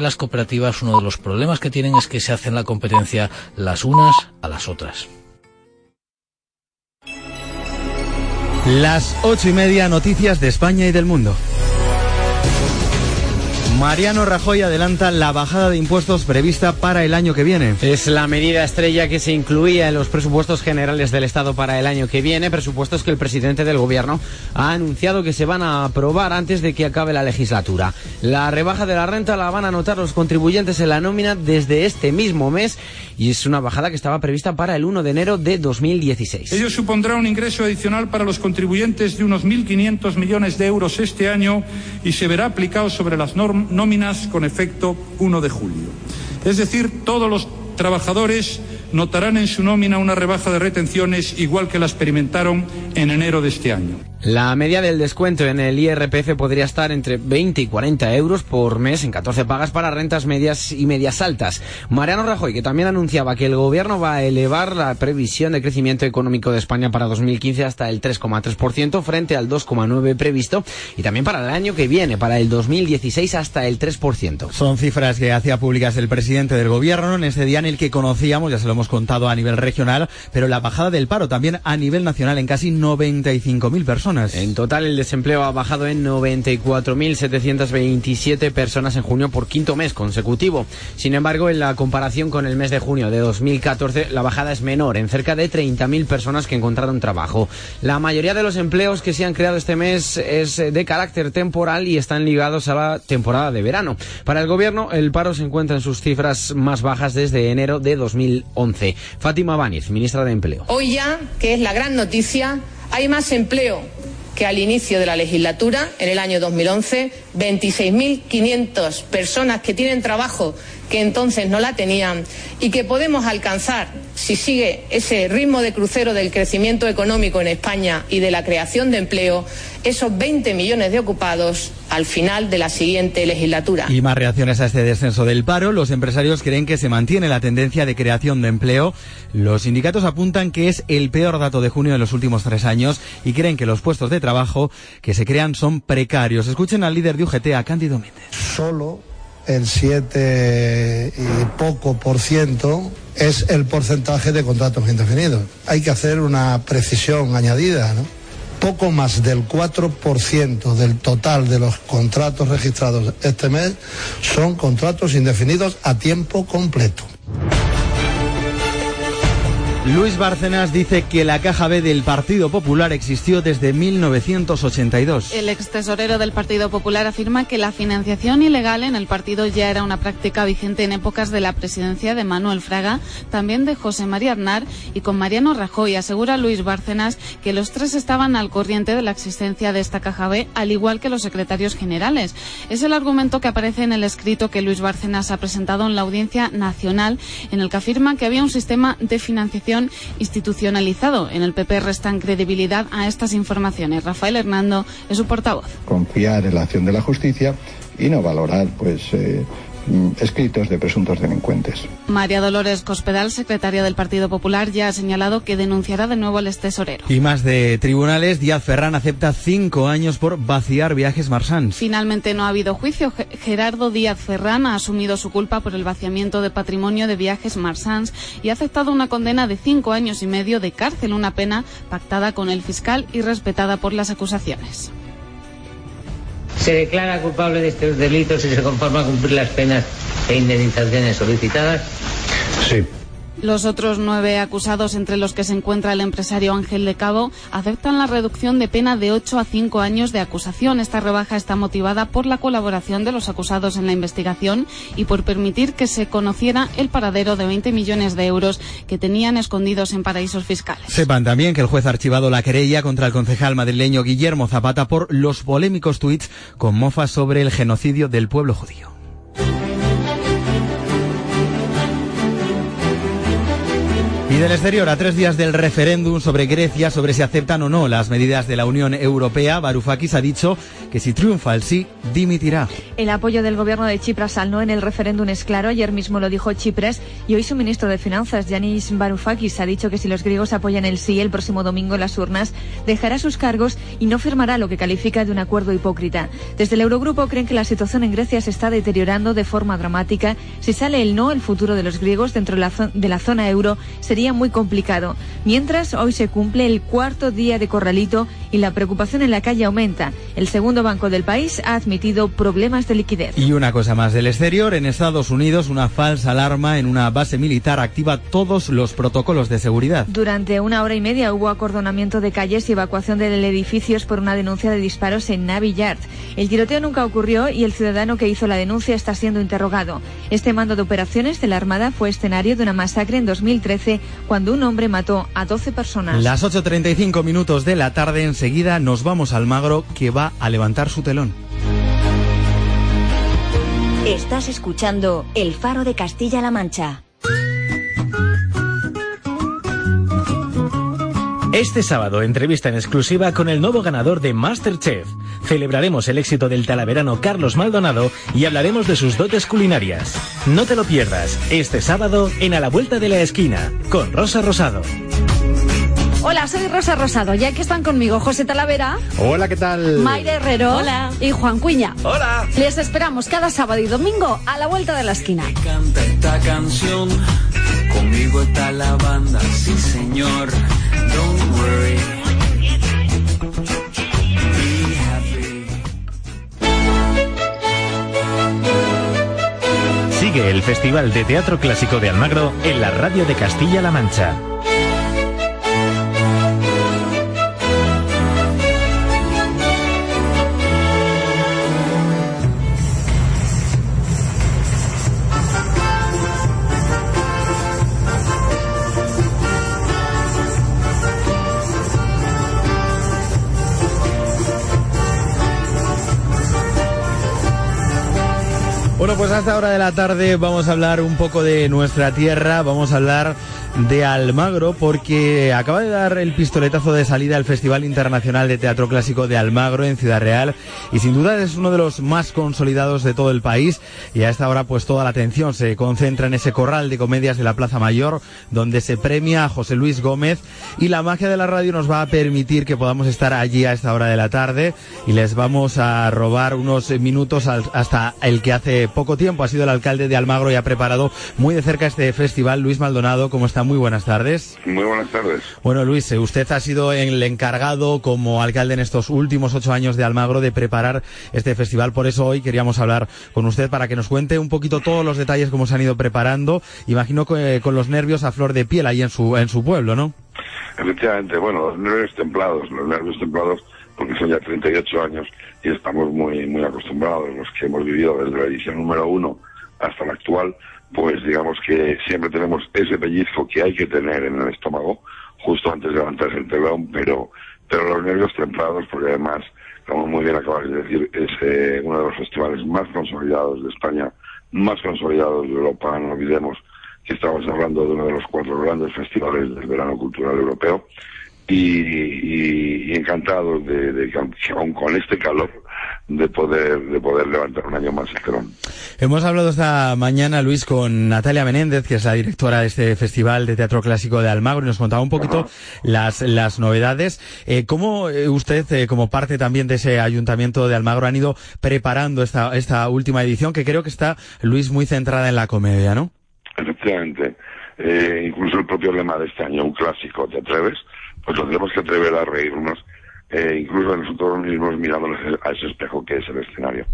Las cooperativas, uno de los problemas que tienen es que se hacen la competencia las unas a las otras. Las ocho y media noticias de España y del mundo. Mariano Rajoy adelanta la bajada de impuestos prevista para el año que viene. Es la medida estrella que se incluía en los presupuestos generales del Estado para el año que viene, presupuestos que el presidente del Gobierno ha anunciado que se van a aprobar antes de que acabe la legislatura. La rebaja de la renta la van a notar los contribuyentes en la nómina desde este mismo mes y es una bajada que estaba prevista para el 1 de enero de 2016. Ello supondrá un ingreso adicional para los contribuyentes de unos 1.500 millones de euros este año y se verá aplicado sobre las normas nóminas con efecto 1 de julio. Es decir, todos los trabajadores notarán en su nómina una rebaja de retenciones igual que la experimentaron en enero de este año. La media del descuento en el IRPF podría estar entre 20 y 40 euros por mes en 14 pagas para rentas medias y medias altas. Mariano Rajoy, que también anunciaba que el gobierno va a elevar la previsión de crecimiento económico de España para 2015 hasta el 3,3% frente al 2,9% previsto y también para el año que viene, para el 2016 hasta el 3%. Son cifras que hacía públicas el presidente del gobierno en ese día en el que conocíamos, ya se lo hemos contado a nivel regional, pero la bajada del paro también a nivel nacional en casi 95.000 personas. En total, el desempleo ha bajado en 94.727 personas en junio por quinto mes consecutivo. Sin embargo, en la comparación con el mes de junio de 2014, la bajada es menor, en cerca de 30.000 personas que encontraron trabajo. La mayoría de los empleos que se han creado este mes es de carácter temporal y están ligados a la temporada de verano. Para el gobierno, el paro se encuentra en sus cifras más bajas desde enero de 2011. Fátima Báñez, ministra de Empleo. Hoy ya, que es la gran noticia, hay más empleo que al inicio de la legislatura, en el año 2011, 26.500 personas que tienen trabajo que entonces no la tenían y que podemos alcanzar, si sigue ese ritmo de crucero del crecimiento económico en España y de la creación de empleo, esos 20 millones de ocupados al final de la siguiente legislatura. Y más reacciones a este descenso del paro. Los empresarios creen que se mantiene la tendencia de creación de empleo. Los sindicatos apuntan que es el peor dato de junio de los últimos tres años y creen que los puestos de trabajo que se crean son precarios. Escuchen al líder de UGT, a Cándido Méndez. Solo el 7 y poco por ciento es el porcentaje de contratos indefinidos. Hay que hacer una precisión añadida. Poco más del 4% del total de los contratos registrados este mes son contratos indefinidos a tiempo completo. Luis Bárcenas dice que la caja B del Partido Popular existió desde 1982. El ex tesorero del Partido Popular afirma que la financiación ilegal en el partido ya era una práctica vigente en épocas de la presidencia de Manuel Fraga, también de José María Arnar y con Mariano Rajoy. Asegura Luis Bárcenas que los tres estaban al corriente de la existencia de esta caja B, al igual que los secretarios generales. Es el argumento que aparece en el escrito que Luis Bárcenas ha presentado en la Audiencia Nacional, en el que afirma que había un sistema de financiación institucionalizado. En el PP restan credibilidad a estas informaciones. Rafael Hernando es su portavoz. Confiar en la acción de la justicia y no valorar, pues. Eh, escritos de presuntos delincuentes. María Dolores Cospedal, secretaria del Partido Popular, ya ha señalado que denunciará de nuevo al ex tesorero. Y más de tribunales, Díaz Ferrán acepta cinco años por vaciar viajes Marsans. Finalmente no ha habido juicio. Gerardo Díaz Ferrán ha asumido su culpa por el vaciamiento de patrimonio de viajes Marsans y ha aceptado una condena de cinco años y medio de cárcel, una pena pactada con el fiscal y respetada por las acusaciones se declara culpable de estos delitos y se conforma a cumplir las penas e indemnizaciones solicitadas? Sí. Los otros nueve acusados, entre los que se encuentra el empresario Ángel de Cabo, aceptan la reducción de pena de ocho a cinco años de acusación. Esta rebaja está motivada por la colaboración de los acusados en la investigación y por permitir que se conociera el paradero de 20 millones de euros que tenían escondidos en paraísos fiscales. Sepan también que el juez ha archivado la querella contra el concejal madrileño Guillermo Zapata por los polémicos tuits con mofas sobre el genocidio del pueblo judío. Y del exterior, a tres días del referéndum sobre Grecia, sobre si aceptan o no las medidas de la Unión Europea, Varoufakis ha dicho que si triunfa el sí, dimitirá. El apoyo del gobierno de Chipras al no en el referéndum es claro. Ayer mismo lo dijo Chipras y hoy su ministro de Finanzas, Yanis Varoufakis, ha dicho que si los griegos apoyan el sí el próximo domingo en las urnas, dejará sus cargos y no firmará lo que califica de un acuerdo hipócrita. Desde el Eurogrupo creen que la situación en Grecia se está deteriorando de forma dramática. Si sale el no, el futuro de los griegos dentro de la, zona euro sería muy complicado. Mientras, hoy se cumple el cuarto día de corralito y la preocupación en la calle aumenta. El segundo banco del país ha admitido problemas de liquidez. Y una cosa más del exterior, en Estados Unidos una falsa alarma en una base militar activa todos los protocolos de seguridad. Durante una hora y media hubo acordonamiento de calles y evacuación de edificios por una denuncia de disparos en Navy Yard. El tiroteo nunca ocurrió y el ciudadano que hizo la denuncia está siendo interrogado. Este mando de operaciones de la Armada fue escenario de una masacre en 2013 cuando un hombre mató a 12 personas. Las 8.35 minutos de la tarde enseguida nos vamos al Magro que va a levantar su telón. Estás escuchando El Faro de Castilla-La Mancha. Este sábado, entrevista en exclusiva con el nuevo ganador de Masterchef. Celebraremos el éxito del talaverano Carlos Maldonado y hablaremos de sus dotes culinarias. No te lo pierdas, este sábado en A la Vuelta de la Esquina, con Rosa Rosado. Hola, soy Rosa Rosado. Ya que están conmigo José Talavera. Hola, ¿qué tal? Mayra Herrero. Hola. Y Juan Cuña. Hola. Les esperamos cada sábado y domingo a la vuelta de la esquina. Canta esta canción. Conmigo está la banda, sí señor. Don't worry. Sigue el Festival de Teatro Clásico de Almagro en la radio de Castilla-La Mancha. Bueno, pues a esta hora de la tarde vamos a hablar un poco de nuestra tierra, vamos a hablar de Almagro porque acaba de dar el pistoletazo de salida al Festival Internacional de Teatro Clásico de Almagro en Ciudad Real y sin duda es uno de los más consolidados de todo el país y a esta hora pues toda la atención se concentra en ese corral de comedias de la Plaza Mayor donde se premia a José Luis Gómez y la magia de la radio nos va a permitir que podamos estar allí a esta hora de la tarde y les vamos a robar unos minutos hasta el que hace poco tiempo ha sido el alcalde de Almagro y ha preparado muy de cerca este festival, Luis Maldonado, ¿cómo está? Muy buenas tardes. Muy buenas tardes. Bueno, Luis, eh, usted ha sido el encargado como alcalde en estos últimos ocho años de Almagro de preparar este festival. Por eso hoy queríamos hablar con usted para que nos cuente un poquito todos los detalles, cómo se han ido preparando. Imagino que eh, con los nervios a flor de piel ahí en su, en su pueblo, ¿no? Efectivamente, bueno, los nervios templados, los nervios templados porque son ya 38 años y estamos muy, muy acostumbrados, los que hemos vivido desde la edición número uno hasta la actual, pues digamos que siempre tenemos ese pellizco que hay que tener en el estómago justo antes de levantarse el telón, pero, pero los nervios templados, porque además, como muy bien acabas de decir, es eh, uno de los festivales más consolidados de España, más consolidados de Europa, no olvidemos que estamos hablando de uno de los cuatro grandes festivales del verano cultural europeo y, y, encantado de, de, aún con este calor de poder de poder levantar un año más el telón. Hemos hablado esta mañana, Luis, con Natalia Menéndez, que es la directora de este Festival de Teatro Clásico de Almagro, y nos contaba un poquito las, las novedades. Eh, ¿Cómo eh, usted, eh, como parte también de ese Ayuntamiento de Almagro, han ido preparando esta, esta última edición, que creo que está, Luis, muy centrada en la comedia, ¿no? Efectivamente. Eh, incluso el propio lema de este año, un clásico, ¿te atreves? Pues nos que atrever a reírnos, eh, incluso nosotros mismos mirándonos a ese espejo que es el escenario.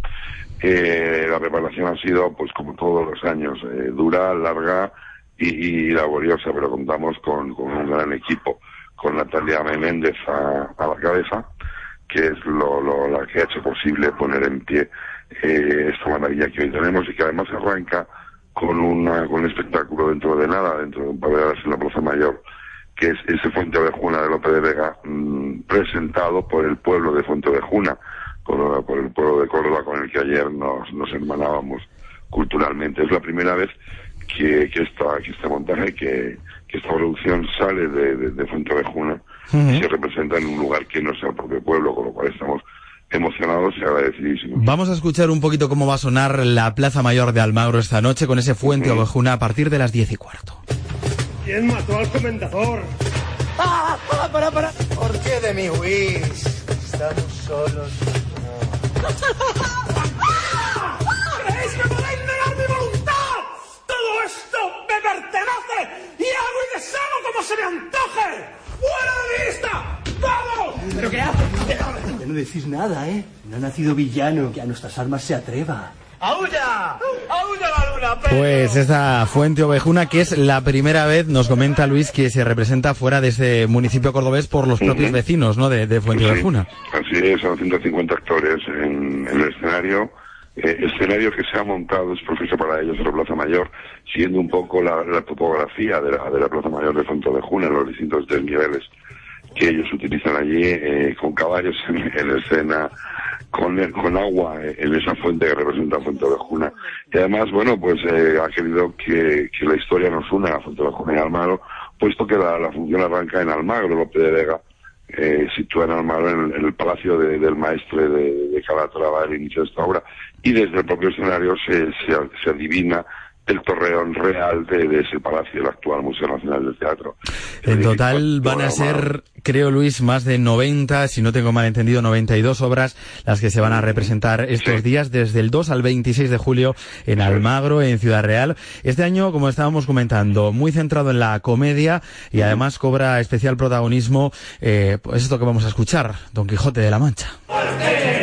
Eh, la preparación ha sido, pues como todos los años, eh, dura, larga y, laboriosa, pero contamos con, un gran equipo, con Natalia Menéndez a, la cabeza, que es lo, lo, la que ha hecho posible poner en pie esta maravilla que hoy tenemos y que además arranca con, una, con un espectáculo dentro de nada, dentro de un par de horas en la Plaza Mayor, que es ese Fuente Ovejuna de López de Vega, mm, presentado por el pueblo de Fuente Ovejuna, por, por, el pueblo de Córdoba con el que ayer nos, nos hermanábamos culturalmente. Es la primera vez que, que, esta, que este montaje, que, que esta producción sale de, de, Fuente Ovejuna y se representa en un lugar que no sea el propio pueblo, con lo cual estamos emocionados y agradecidísimos. Vamos a escuchar un poquito cómo va a sonar la Plaza Mayor de Almagro esta noche con ese Fuente Ovejuna a partir de las diez y cuarto. ¿Quién mató al comendador? ¡Ah! ¡Para, para, para! ¿Por qué de mi Whis? Estamos solos. ¿Creéis que podéis negar mi voluntad? Todo esto me pertenece y hago y deshago como se me antoje. ¡Fuera de vista! ¡Vamos! ¿Pero qué haces? Ya no decís nada, ¿eh? No ha nacido villano que a nuestras armas se atreva. ¡Aulla! ¡Aulla la luna! Pues esta Fuente Ovejuna, que es la primera vez, nos comenta Luis, que se representa fuera de ese municipio cordobés por los propios vecinos, ¿no? De, de Fuente Sí, Ovejuna. Así es, son 150 actores en, en el escenario. Eh, escenario que se ha montado es propicio para ellos en la Plaza Mayor, siguiendo un poco la, la topografía de la, de la Plaza Mayor de Fontevejuna, en los distintos desniveles que ellos utilizan allí, eh, con caballos en, en escena, con, el- con agua en esa fuente que representa Fuentevejuna. Y además, bueno, pues eh, ha querido que, que la historia nos una a Fuentevejuna y Almagro, puesto que la, la función arranca en Almagro, Lope de Vega, eh, sitúa en Almagro, en, el- palacio de- del maestre de, de Calatrava, el inicio de esta obra, y desde el propio escenario se, se, se adivina el torreón real de, de ese palacio, el actual Museo Nacional del Teatro. En total van a ser, creo Luis, más de 90, si no tengo mal entendido, 92 obras las que se van a representar estos días desde el 2 al 26 de julio en Almagro, en Ciudad Real. Este año, como estábamos comentando, muy centrado en la comedia y además cobra especial protagonismo, eh, pues esto que vamos a escuchar, Don Quijote de la Mancha. Y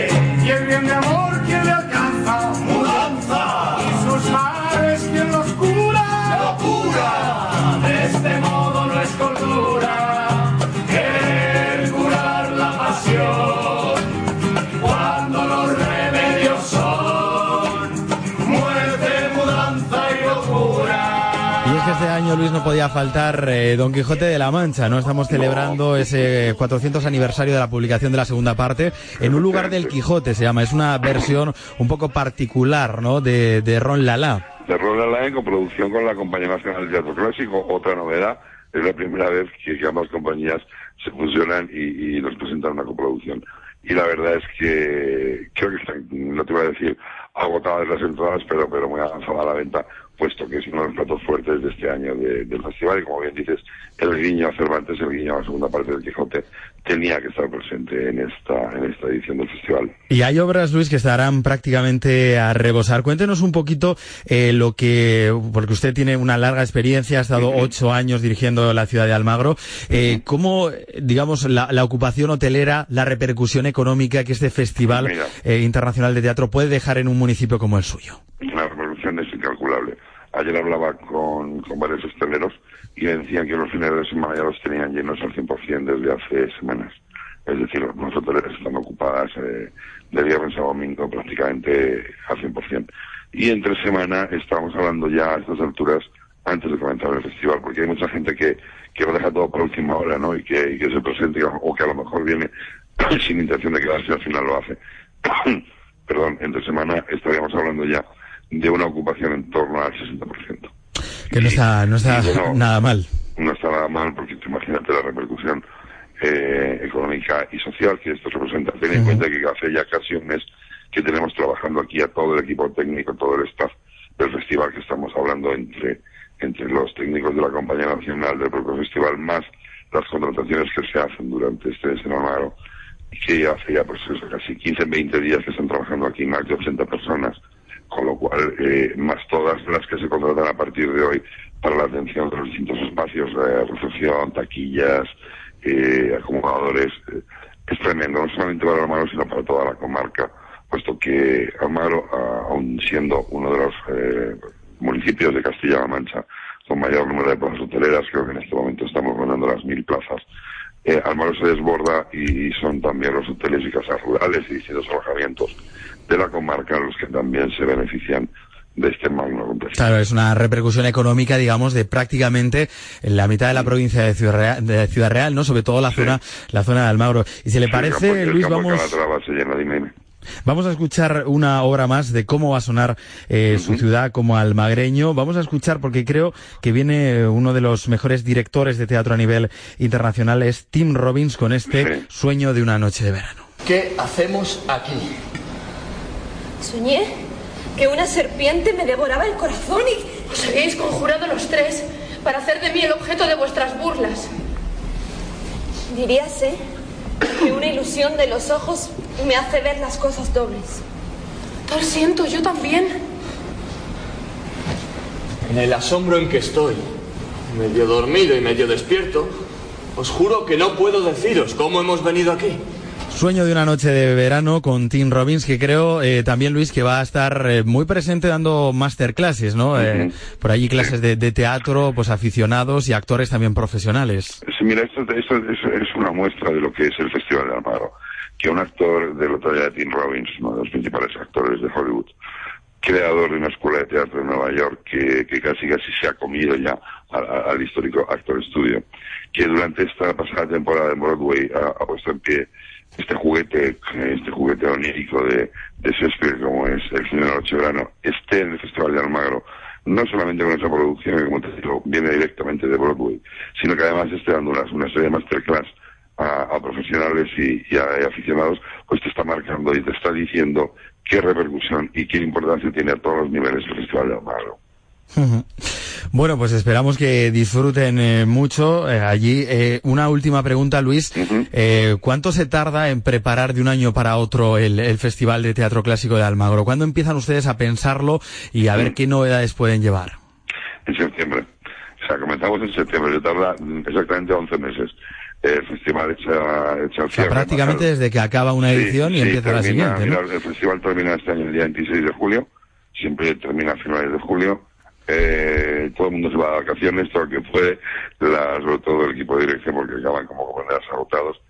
podía faltar eh, Don Quijote de la Mancha, ¿no? Estamos celebrando ese 400 aniversario de la publicación de la segunda parte en un lugar del Quijote, se llama. Es una versión un poco particular, ¿no? De, Ron Lala. de Ronald Lane con producción con la Compañía Nacional de Teatro Clásico. Otra novedad, es la primera vez que, ambas compañías se fusionan y, y nos presentan una coproducción. Y la verdad es que creo que están, no te voy a decir agotadas las entradas, pero, pero muy avanzada la venta, puesto que es uno de los platos fuertes de este año de- del festival. Y como bien dices, el guiño a Cervantes, el guiño a la segunda parte del Quijote, tenía que estar presente en esta, en esta edición del festival. Y hay obras, Luis, que estarán prácticamente a rebosar. Cuéntenos un poquito eh, lo que, porque usted tiene una larga experiencia, ha estado ocho años dirigiendo la ciudad de Almagro. Eh, ¿Cómo, eh, digamos, la, la ocupación hotelera, la repercusión económica que este Festival Mira. eh, Internacional de Teatro puede dejar en un municipio como el suyo? Incalculable. Ayer hablaba con, con varios hosteleros y me decían que los fines de semana ya los tenían llenos al 100% desde hace semanas. Es decir, los hoteles están ocupadas eh, de viernes a domingo prácticamente al 100%. Y entre semana estamos hablando ya a estas alturas antes de comenzar el festival, porque hay mucha gente que, que lo deja todo para última hora, ¿no? Y que, y que se presente o que a lo mejor viene sin intención de quedarse y al final lo hace. Perdón, entre semana estaríamos hablando ya de una ocupación en torno al 60%. Que no está, no está bueno, nada mal. No está nada mal porque tú imagínate la repercusión eh, económica y social que esto representa. Ten en cuenta que hace ya casi un mes que tenemos trabajando aquí a todo el equipo técnico, todo el staff del festival que estamos hablando entre, entre los técnicos de la Compañía Nacional del propio festival, más las contrataciones que se hacen durante este y que hace ya pues eso, casi 15, 20 días que están trabajando aquí más de 80 personas, con lo cual, eh, más todas las que se contratan a partir de hoy para la atención de los distintos espacios de recepción, taquillas, eh, acomodadores, eh, es tremendo, no solamente para Almagro, sino para toda la comarca, puesto que Almagro, aun siendo uno de los eh, municipios de Castilla-La Mancha con mayor número de plazas hoteleras, creo que en este momento estamos rondando las mil plazas, eh, Almagro se desborda y son también los hoteles y casas rurales y distintos alojamientos de la comarca los que también se benefician de este magno acontecimiento. Claro, es una repercusión económica, digamos, de prácticamente la mitad de la provincia de Ciudad Real, de Ciudad Real ¿no? Sobre todo la zona, la zona de Almagro. Y si le Sí, parece, el Luis, vamos, se llena, dime, dime. vamos a escuchar una obra más de cómo va a sonar eh, su ciudad como almagreño. Vamos a escuchar porque creo que viene uno de los mejores directores de teatro a nivel internacional, es Tim Robbins, con este Sueño de una noche de verano. ¿Qué hacemos aquí? Soñé que una serpiente me devoraba el corazón y os habíais conjurado los tres para hacer de mí el objeto de vuestras burlas. Diríase que una ilusión de los ojos me hace ver las cosas dobles. Lo siento, yo también. En el asombro en que estoy, medio dormido y medio despierto, os juro que no puedo deciros cómo hemos venido aquí. Sueño de una noche de verano con Tim Robbins, que creo eh, también, Luis, que va a estar eh, muy presente dando masterclasses, ¿no? Eh, por allí clases de, de teatro, pues aficionados y actores también profesionales. Sí, mira, esto, esto es, es una muestra de lo que es el Festival de Almagro. Que un actor de la talla de Tim Robbins, uno de los principales actores de Hollywood, creador de una escuela de teatro en Nueva York que, que casi casi se ha comido ya al, histórico Actor Studio, que durante esta pasada temporada de Broadway ha, ha puesto en pie este juguete, este juguete onírico de, de Shakespeare como es El Señor Verano, esté en el Festival de Almagro, no solamente con esa producción que como te digo, viene directamente de Broadway, sino que además esté dando una, una serie de masterclass a, a profesionales y, y, a, y aficionados, pues te está marcando y te está diciendo qué repercusión y qué importancia tiene a todos los niveles el Festival de Almagro. Bueno, pues esperamos que disfruten eh, mucho eh, allí. Eh, una última pregunta, Luis. Eh, ¿Cuánto se tarda en preparar de un año para otro el, el, Festival de Teatro Clásico de Almagro? ¿Cuándo empiezan ustedes a pensarlo y a ver qué novedades pueden llevar? En septiembre. O sea, comenzamos en septiembre. Se tarda exactamente 11 meses. El festival echa, echa o sea, prácticamente desde que acaba una edición sí, y sí, empieza termina, la siguiente. ¿no? mira, el festival termina este año el día 26 de julio. Siempre termina a finales de julio eh, todo el mundo se va de vacaciones, todo el que puede, la, sobre todo el equipo de dirección, porque acaban como comprenderás agotados.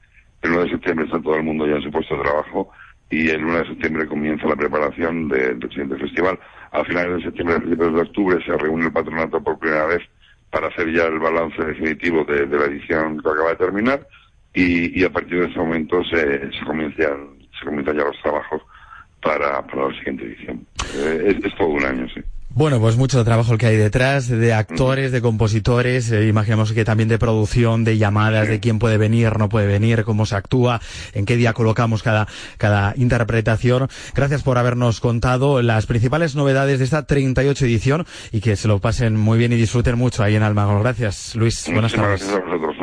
El 9 de septiembre está todo el mundo ya en su puesto de trabajo y el 1 de septiembre comienza la preparación de, del siguiente festival. A finales de septiembre, a principios de octubre, se reúne el patronato por primera vez para hacer ya el balance definitivo de, la edición que acaba de terminar y, a partir de ese momento se, se, comienzan, se comienzan ya los trabajos para, para la siguiente edición. Eh, es, es todo un año, sí. Bueno, pues mucho trabajo el que hay detrás, de actores, de compositores, eh, imaginamos que también de producción, de llamadas, de quién puede venir, no puede venir, cómo se actúa, en qué día colocamos cada, cada interpretación. Gracias por habernos contado las principales novedades de esta 38 edición y que se lo pasen muy bien y disfruten mucho ahí en Almagro. Gracias, Luis. Buenas Muchísimas tardes. gracias a vosotros.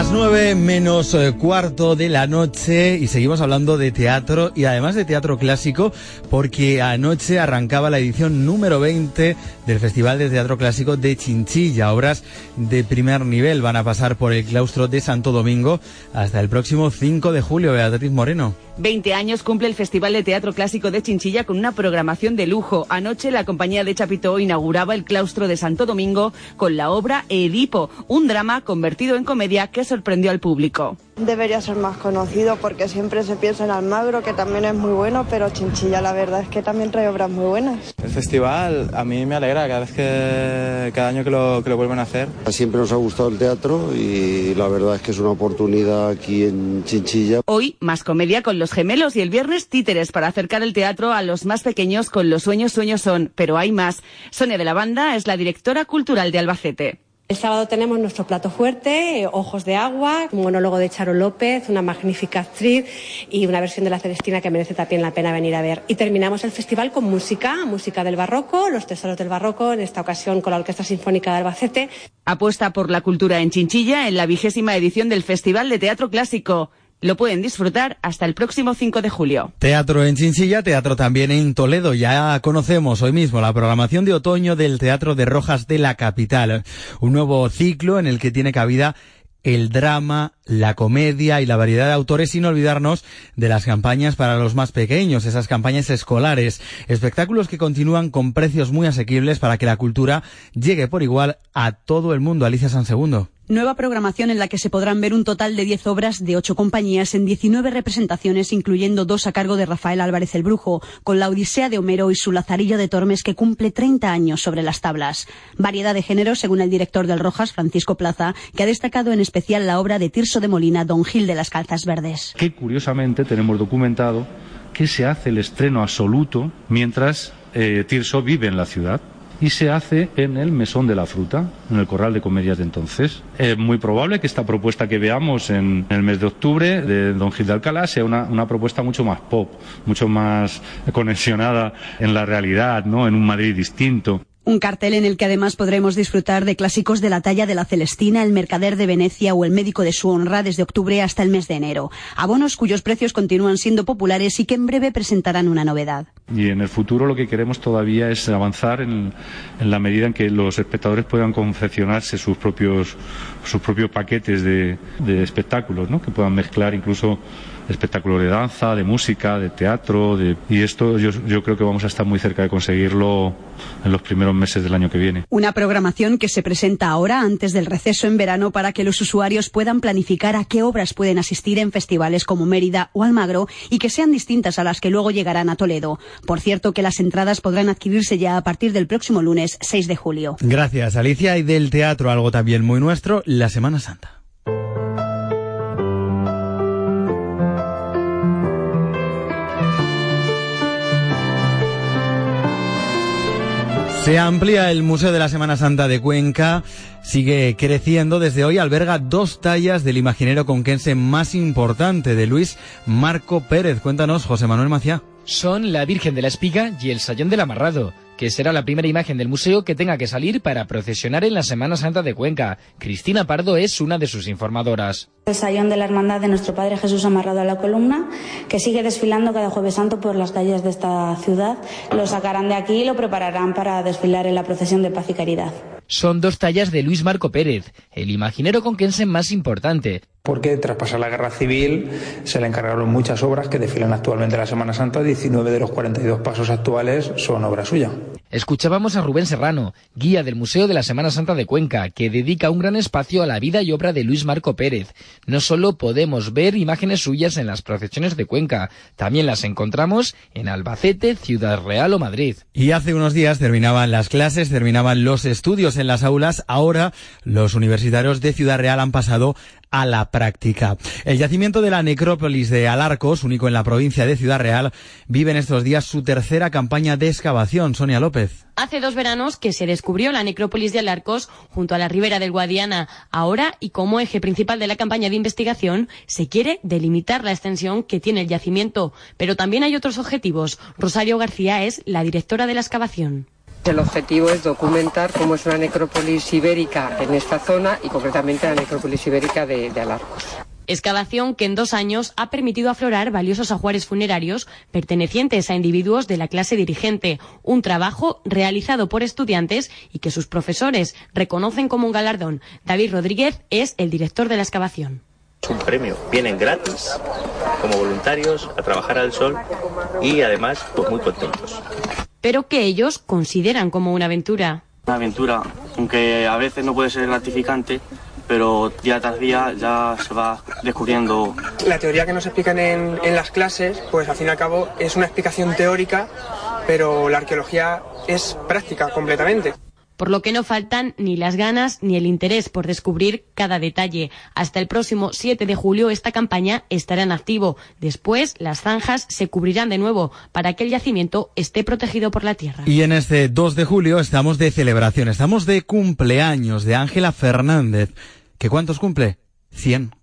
Las nueve menos eh, cuarto de la noche y seguimos hablando de teatro y además de teatro clásico porque anoche arrancaba la edición número 20 del Festival de Teatro Clásico de Chinchilla. Obras de primer nivel van a pasar por el claustro de Santo Domingo hasta el próximo 5 de julio. Beatriz Moreno. 20 años cumple el Festival de Teatro Clásico de Chinchilla con una programación de lujo. Anoche la compañía de Chapitó inauguraba el claustro de Santo Domingo con la obra Edipo, un drama convertido en comedia que sorprendió al público. Debería ser más conocido porque siempre se piensa en Almagro, que también es muy bueno, pero Chinchilla la verdad es que también trae obras muy buenas. El festival a mí me alegra cada vez que cada año que lo, que lo vuelven a hacer. Siempre nos ha gustado el teatro y la verdad es que es una oportunidad aquí en Chinchilla. Hoy más comedia con los gemelos y el viernes títeres para acercar el teatro a los más pequeños con Los sueños sueños son, pero hay más. Sonia de la Banda es la directora cultural de Albacete. El sábado tenemos nuestro plato fuerte, eh, Ojos de Agua, un monólogo de Charo López, una magnífica actriz y una versión de La Celestina que merece también la pena venir a ver. Y terminamos el festival con música, música del barroco, los tesoros del barroco, en esta ocasión con la Orquesta Sinfónica de Albacete. Apuesta por la cultura en Chinchilla en la vigésima edición del Festival de Teatro Clásico. Lo pueden disfrutar hasta el próximo 5 de julio. Teatro en Chinchilla, teatro también en Toledo. Ya conocemos hoy mismo la programación de otoño del Teatro de Rojas de la capital. Un nuevo ciclo en el que tiene cabida el drama, la comedia y la variedad de autores sin olvidarnos de las campañas para los más pequeños, esas campañas escolares, espectáculos que continúan con precios muy asequibles para que la cultura llegue por igual a todo el mundo. Alicia San Segundo. Nueva programación en la que se podrán ver un total de 10 obras de 8 compañías en 19 representaciones, incluyendo dos a cargo de Rafael Álvarez el Brujo, con la Odisea de Homero y su Lazarillo de Tormes que cumple 30 años sobre las tablas. Variedad de género, según el director del Rojas, Francisco Plaza, que ha destacado en especial la obra de Tirso de Molina, Don Gil de las Calzas Verdes. Que curiosamente tenemos documentado que se hace el estreno absoluto mientras eh, Tirso vive en la ciudad y se hace en el Mesón de la Fruta, en el Corral de Comedias de entonces. Es muy probable que esta propuesta que veamos en, el mes de octubre de Don Gil de Alcalá sea una, una, propuesta mucho más pop, mucho más conexionada en la realidad, ¿no? en un Madrid distinto. Un cartel en el que además podremos disfrutar de clásicos de la talla de La Celestina, El Mercader de Venecia o El Médico de su Honra desde octubre hasta el mes de enero. Abonos cuyos precios continúan siendo populares y que en breve presentarán una novedad. Y en el futuro lo que queremos todavía es avanzar en, la medida en que los espectadores puedan confeccionarse sus propios, sus propios paquetes de, de espectáculos, ¿no? que puedan mezclar incluso espectáculos de danza, de música, de teatro, y esto yo, yo creo que vamos a estar muy cerca de conseguirlo en los primeros meses del año que viene. Una programación que se presenta ahora antes del receso en verano para que los usuarios puedan planificar a qué obras pueden asistir en festivales como Mérida o Almagro y que sean distintas a las que luego llegarán a Toledo. Por cierto que las entradas podrán adquirirse ya a partir del próximo lunes 6 de julio. Gracias Alicia y del teatro algo también muy nuestro, la Semana Santa. Se amplía el Museo de la Semana Santa de Cuenca, sigue creciendo. Desde hoy alberga dos tallas del imaginero conquense más importante de Luis Marco Pérez. Cuéntanos, José Manuel Maciá. Son la Virgen de la Espiga y el Sayón del Amarrado que será la primera imagen del museo que tenga que salir para procesionar en la Semana Santa de Cuenca. Cristina Pardo es una de sus informadoras. El sayón de la Hermandad de nuestro Padre Jesús amarrado a la columna, que sigue desfilando cada jueves santo por las calles de esta ciudad. Lo sacarán de aquí y lo prepararán para desfilar en la procesión de paz y caridad. Son dos tallas de Luis Marco Pérez, el imaginero conquense más importante. Porque tras pasar la guerra civil se le encargaron muchas obras que desfilan actualmente en la Semana Santa. 19 de los 42 pasos actuales son obra suya. Escuchábamos a Rubén Serrano, guía del Museo de la Semana Santa de Cuenca, que dedica un gran espacio a la vida y obra de Luis Marco Pérez. No solo podemos ver imágenes suyas en las procesiones de Cuenca, también las encontramos en Albacete, Ciudad Real o Madrid. Y hace unos días terminaban las clases, terminaban los estudios en las aulas, ahora los universitarios de Ciudad Real han pasado a la práctica. El yacimiento de la necrópolis de Alarcos, único en la provincia de Ciudad Real, vive en estos días su tercera campaña de excavación. Sonia López. Hace dos veranos que se descubrió la necrópolis de Alarcos junto a la ribera del Guadiana. Ahora, y como eje principal de la campaña de investigación, se quiere delimitar la extensión que tiene el yacimiento. Pero también hay otros objetivos. Rosario García es la directora de la excavación. El objetivo es documentar cómo es una necrópolis ibérica en esta zona y concretamente la necrópolis ibérica de, de Alarcos. Excavación que en dos años ha permitido aflorar valiosos ajuares funerarios pertenecientes a individuos de la clase dirigente, un trabajo realizado por estudiantes y que sus profesores reconocen como un galardón. David Rodríguez es el director de la excavación. Es un premio, vienen gratis como voluntarios a trabajar al sol y además pues muy contentos pero que ellos consideran como una aventura. Una aventura, aunque a veces no puede ser gratificante, pero día tras día ya se va descubriendo. La teoría que nos explican en, en, las clases, pues al fin y al cabo es una explicación teórica, pero la arqueología es práctica completamente por lo que no faltan ni las ganas ni el interés por descubrir cada detalle. Hasta el próximo 7 de julio esta campaña estará en activo. Después las zanjas se cubrirán de nuevo para que el yacimiento esté protegido por la tierra. Y en este 2 de julio estamos de celebración, estamos de cumpleaños de Ángela Fernández. ¿Qué cuántos cumple? 100.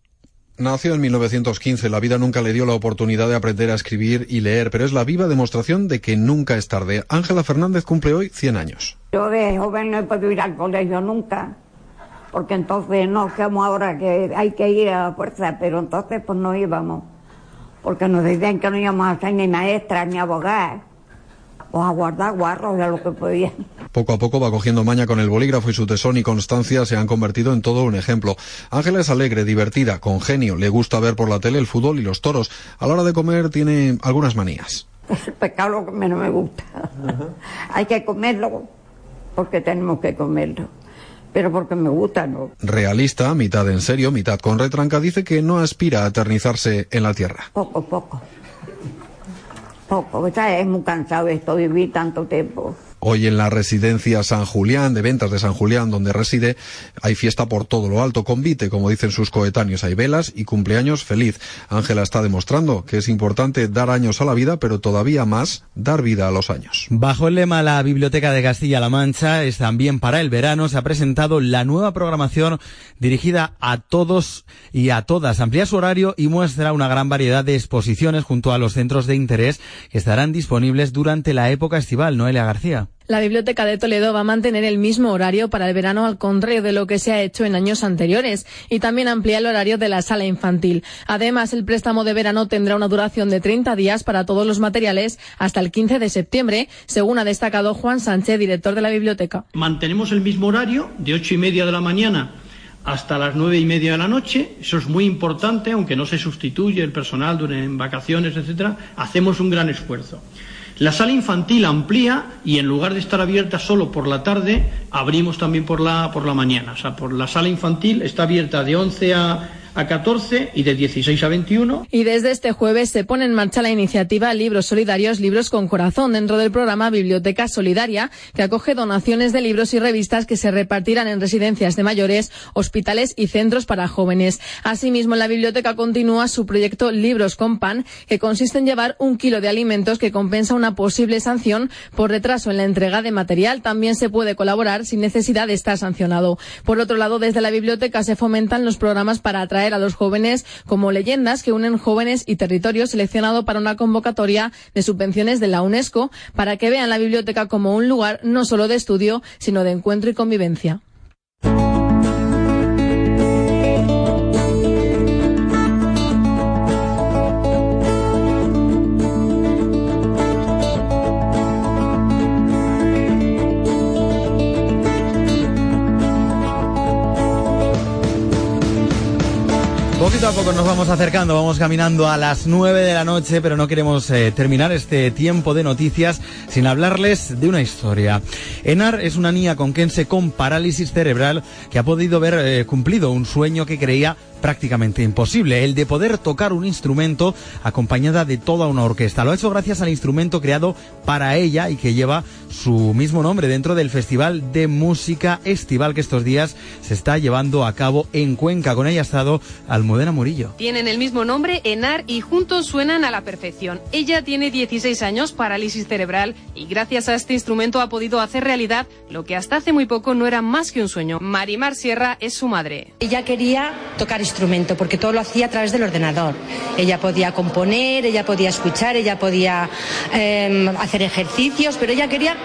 Nació en 1915, la vida nunca le dio la oportunidad de aprender a escribir y leer, pero es la viva demostración de que nunca es tarde. Ángela Fernández cumple hoy 100 años. Yo de joven no he podido ir al colegio nunca, porque entonces no como ahora que hay que ir a la fuerza, pero entonces pues no íbamos, porque nos decían que no íbamos a ser ni maestras ni abogadas a guardar guarros de lo que podían. Poco a poco va cogiendo maña con el bolígrafo y su tesón y constancia se han convertido en todo un ejemplo. Ángela es alegre, divertida, con genio, le gusta ver por la tele el fútbol y los toros. A la hora de comer tiene algunas manías. Es el pecado que menos me gusta. Hay que comerlo porque tenemos que comerlo pero porque me gusta, ¿no? Realista, mitad en serio, mitad con retranca, dice que no aspira a eternizarse en la tierra. Poco, poco. Poco, es muy cansado esto, vivir tanto tiempo. Hoy en la residencia San Julián, de ventas de San Julián, donde reside, hay fiesta por todo lo alto, convite, como dicen sus coetáneos, hay velas y cumpleaños feliz. Ángela está demostrando que es importante dar años a la vida, pero todavía más dar vida a los años. Bajo el lema La Biblioteca de Castilla-La Mancha es también para el verano, se ha presentado la nueva programación dirigida a todos y a todas. Amplía su horario y muestra una gran variedad de exposiciones junto a los centros de interés que estarán disponibles durante la época estival. Noelia García. La Biblioteca de Toledo va a mantener el mismo horario para el verano al contrario de lo que se ha hecho en años anteriores y también amplía el horario de la sala infantil. Además, el préstamo de verano tendrá una duración de 30 días para todos los materiales hasta el 15 de septiembre, según ha destacado Juan Sánchez, director de la biblioteca. Mantenemos el mismo horario de ocho y media de la mañana hasta las nueve y media de la noche. Eso es muy importante, aunque no se sustituye el personal durante vacaciones, etcétera. Hacemos un gran esfuerzo. La sala infantil amplía y en lugar de estar abierta solo por la tarde, abrimos también por la, por la mañana. O sea, la sala infantil está abierta de 11 a, a 14 y de 16 a 21. Y desde este jueves se pone en marcha la iniciativa Libros Solidarios, Libros con Corazón, dentro del programa Biblioteca Solidaria, que acoge donaciones de libros y revistas que se repartirán en residencias de mayores, hospitales y centros para jóvenes. Asimismo, la biblioteca continúa su proyecto Libros con Pan, que consiste en llevar un kilo de alimentos que compensa una posible sanción por retraso en la entrega de material. También se puede colaborar sin necesidad de estar sancionado. Por otro lado, desde la biblioteca se fomentan los programas para atraer a los jóvenes como leyendas que unen jóvenes y territorios seleccionado para una convocatoria de subvenciones de la UNESCO para que vean la biblioteca como un lugar no solo de estudio, sino de encuentro y convivencia. Poquito a poco nos vamos acercando, vamos caminando a las 9 de la noche, pero no queremos eh, terminar este tiempo de noticias sin hablarles de una historia. Enar es una niña conquense con parálisis cerebral que ha podido ver eh, cumplido un sueño que creía prácticamente imposible, el de poder tocar un instrumento acompañada de toda una orquesta. Lo ha hecho gracias al instrumento creado para ella y que lleva su mismo nombre dentro del Festival de Música Estival que estos días se está llevando a cabo en Cuenca. Con ella ha estado Almudena Murillo. Tienen el mismo nombre, Enar, y juntos suenan a la perfección. Ella tiene 16 años, parálisis cerebral, y gracias a este instrumento ha podido hacer realidad lo que hasta hace muy poco no era más que un sueño. Marimar Sierra es su madre. Ella quería tocar instrumento porque todo lo hacía a través del ordenador. Ella podía componer, ella podía escuchar, ella podía eh, hacer ejercicios, pero ella quería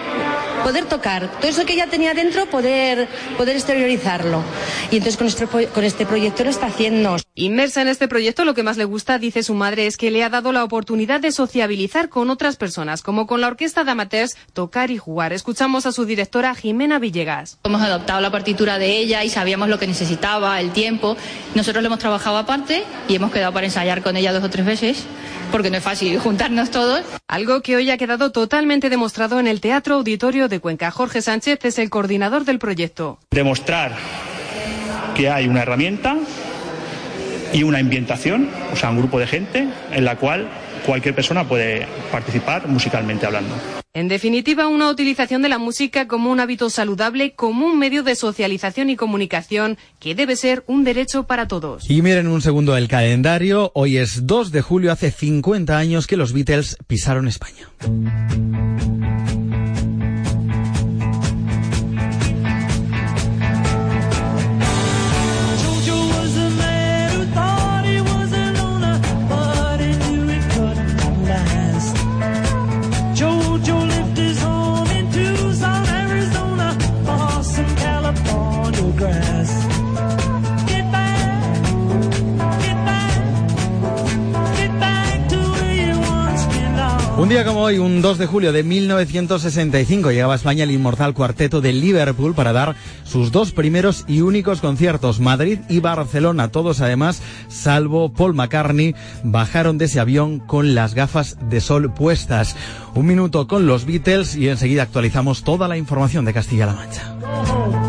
poder tocar, todo eso que ella tenía dentro, poder, poder exteriorizarlo. Y entonces con este, con este proyecto lo está haciendo. Inmersa en este proyecto, lo que más le gusta, dice su madre, es que le ha dado la oportunidad de sociabilizar con otras personas, como con la orquesta de amateurs, tocar y jugar. Escuchamos a su directora Jimena Villegas. Hemos adoptado la partitura de ella y sabíamos lo que necesitaba, el tiempo. Nosotros lo hemos trabajado aparte y hemos quedado para ensayar con ella dos o tres veces, porque no es fácil juntarnos todos. Algo que hoy ha quedado totalmente demostrado en el Teatro Auditorio de Cuenca. Jorge Sánchez es el coordinador del proyecto. Demostrar que hay una herramienta y una ambientación, o sea, un grupo de gente en la cual cualquier persona puede participar musicalmente hablando. En definitiva, una utilización de la música como un hábito saludable, como un medio de socialización y comunicación que debe ser un derecho para todos. Y miren un segundo el calendario. Hoy es 2 de julio, hace 50 años que los Beatles pisaron España. Día como hoy, un 2 de julio de 1965, llegaba a España el inmortal cuarteto de Liverpool para dar sus dos primeros y únicos conciertos, Madrid y Barcelona. Todos además, salvo Paul McCartney, bajaron de ese avión con las gafas de sol puestas. Un minuto con los Beatles y enseguida actualizamos toda la información de Castilla-La Mancha.